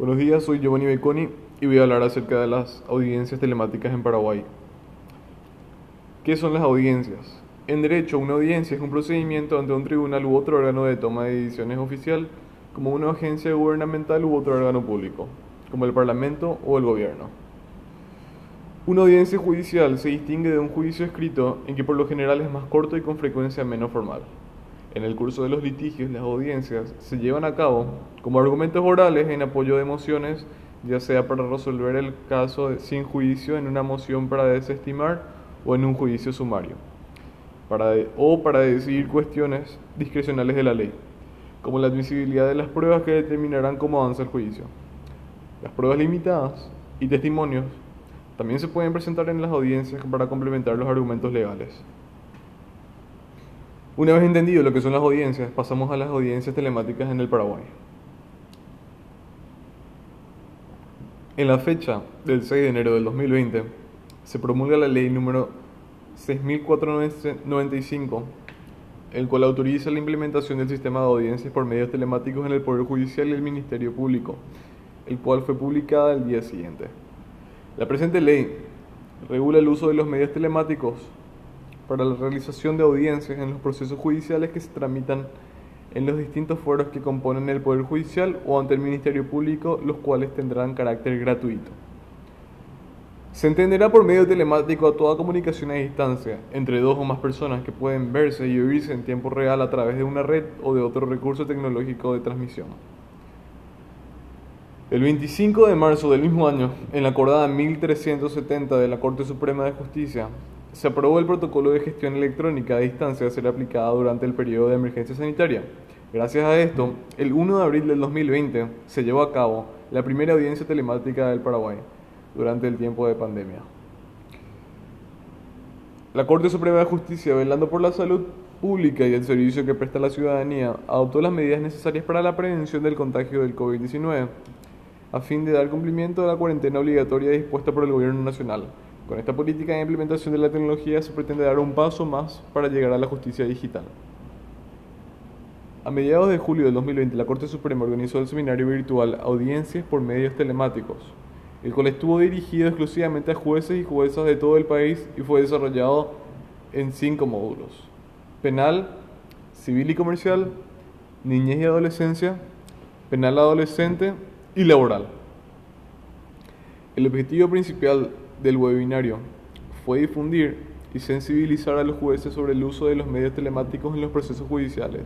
Buenos días, soy Giovanni Becconi y voy a hablar acerca de las audiencias telemáticas en Paraguay. ¿Qué son las audiencias? En derecho, una audiencia es un procedimiento ante un tribunal u otro órgano de toma de decisiones oficial, como una agencia gubernamental u otro órgano público, como el Parlamento o el Gobierno. Una audiencia judicial se distingue de un juicio escrito en que por lo general es más corto y con frecuencia menos formal. En el curso de los litigios, las audiencias se llevan a cabo como argumentos orales en apoyo de mociones, ya sea para resolver el caso sin juicio en una moción para desestimar o en un juicio sumario, o para decidir cuestiones discrecionales de la ley, como la admisibilidad de las pruebas que determinarán cómo avanza el juicio. Las pruebas limitadas y testimonios también se pueden presentar en las audiencias para complementar los argumentos legales. Una vez entendido lo que son las audiencias, pasamos a las audiencias telemáticas en el Paraguay. En la fecha del 6 de enero del 2020, se promulga la ley número 6495, el cual autoriza la implementación del sistema de audiencias por medios telemáticos en el Poder Judicial y el Ministerio Público, el cual fue publicada el día siguiente. La presente ley regula el uso de los medios telemáticos para la realización de audiencias en los procesos judiciales que se tramitan en los distintos foros que componen el Poder Judicial o ante el Ministerio Público, los cuales tendrán carácter gratuito. Se entenderá por medio telemático a toda comunicación a distancia entre dos o más personas que pueden verse y oírse en tiempo real a través de una red o de otro recurso tecnológico de transmisión. El 25 de marzo del mismo año, en la acordada 1370 de la Corte Suprema de Justicia, se aprobó el protocolo de gestión electrónica a distancia a ser aplicada durante el periodo de emergencia sanitaria. Gracias a esto, el 1 de abril del 2020 se llevó a cabo la primera audiencia telemática del Paraguay durante el tiempo de pandemia. La Corte Suprema de Justicia, velando por la salud pública y el servicio que presta la ciudadanía, adoptó las medidas necesarias para la prevención del contagio del COVID-19, a fin de dar cumplimiento a la cuarentena obligatoria dispuesta por el Gobierno Nacional con esta política de implementación de la tecnología se pretende dar un paso más para llegar a la justicia digital. A mediados de julio del 2020, la Corte Suprema organizó el seminario virtual Audiencias por medios telemáticos, el cual estuvo dirigido exclusivamente a jueces y juezas de todo el país y fue desarrollado en cinco módulos. Penal, civil y comercial, niñez y adolescencia, penal adolescente y laboral. El objetivo principal del webinario fue difundir y sensibilizar a los jueces sobre el uso de los medios telemáticos en los procesos judiciales.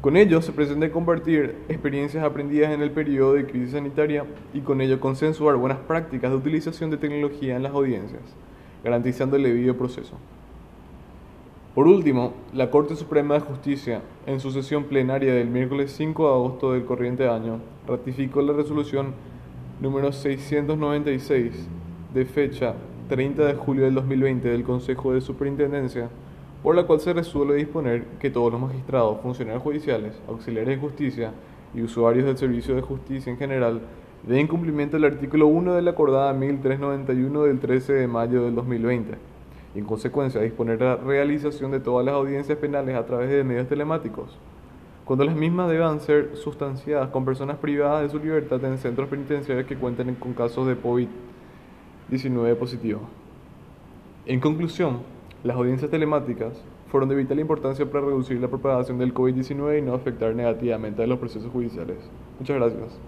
Con ello se pretende compartir experiencias aprendidas en el periodo de crisis sanitaria y con ello consensuar buenas prácticas de utilización de tecnología en las audiencias, garantizando el debido proceso. Por último, la Corte Suprema de Justicia, en su sesión plenaria del miércoles 5 de agosto del corriente año, ratificó la resolución número 696 de fecha 30 de julio del 2020 del Consejo de Superintendencia, por la cual se resuelve disponer que todos los magistrados, funcionarios judiciales, auxiliares de justicia y usuarios del servicio de justicia en general den cumplimiento al artículo 1 de la acordada 1391 del 13 de mayo del 2020 y en consecuencia disponer la realización de todas las audiencias penales a través de medios telemáticos, cuando las mismas deban ser sustanciadas con personas privadas de su libertad en centros penitenciarios que cuenten con casos de COVID 19 positivo. En conclusión, las audiencias telemáticas fueron de vital importancia para reducir la propagación del COVID-19 y no afectar negativamente a los procesos judiciales. Muchas gracias.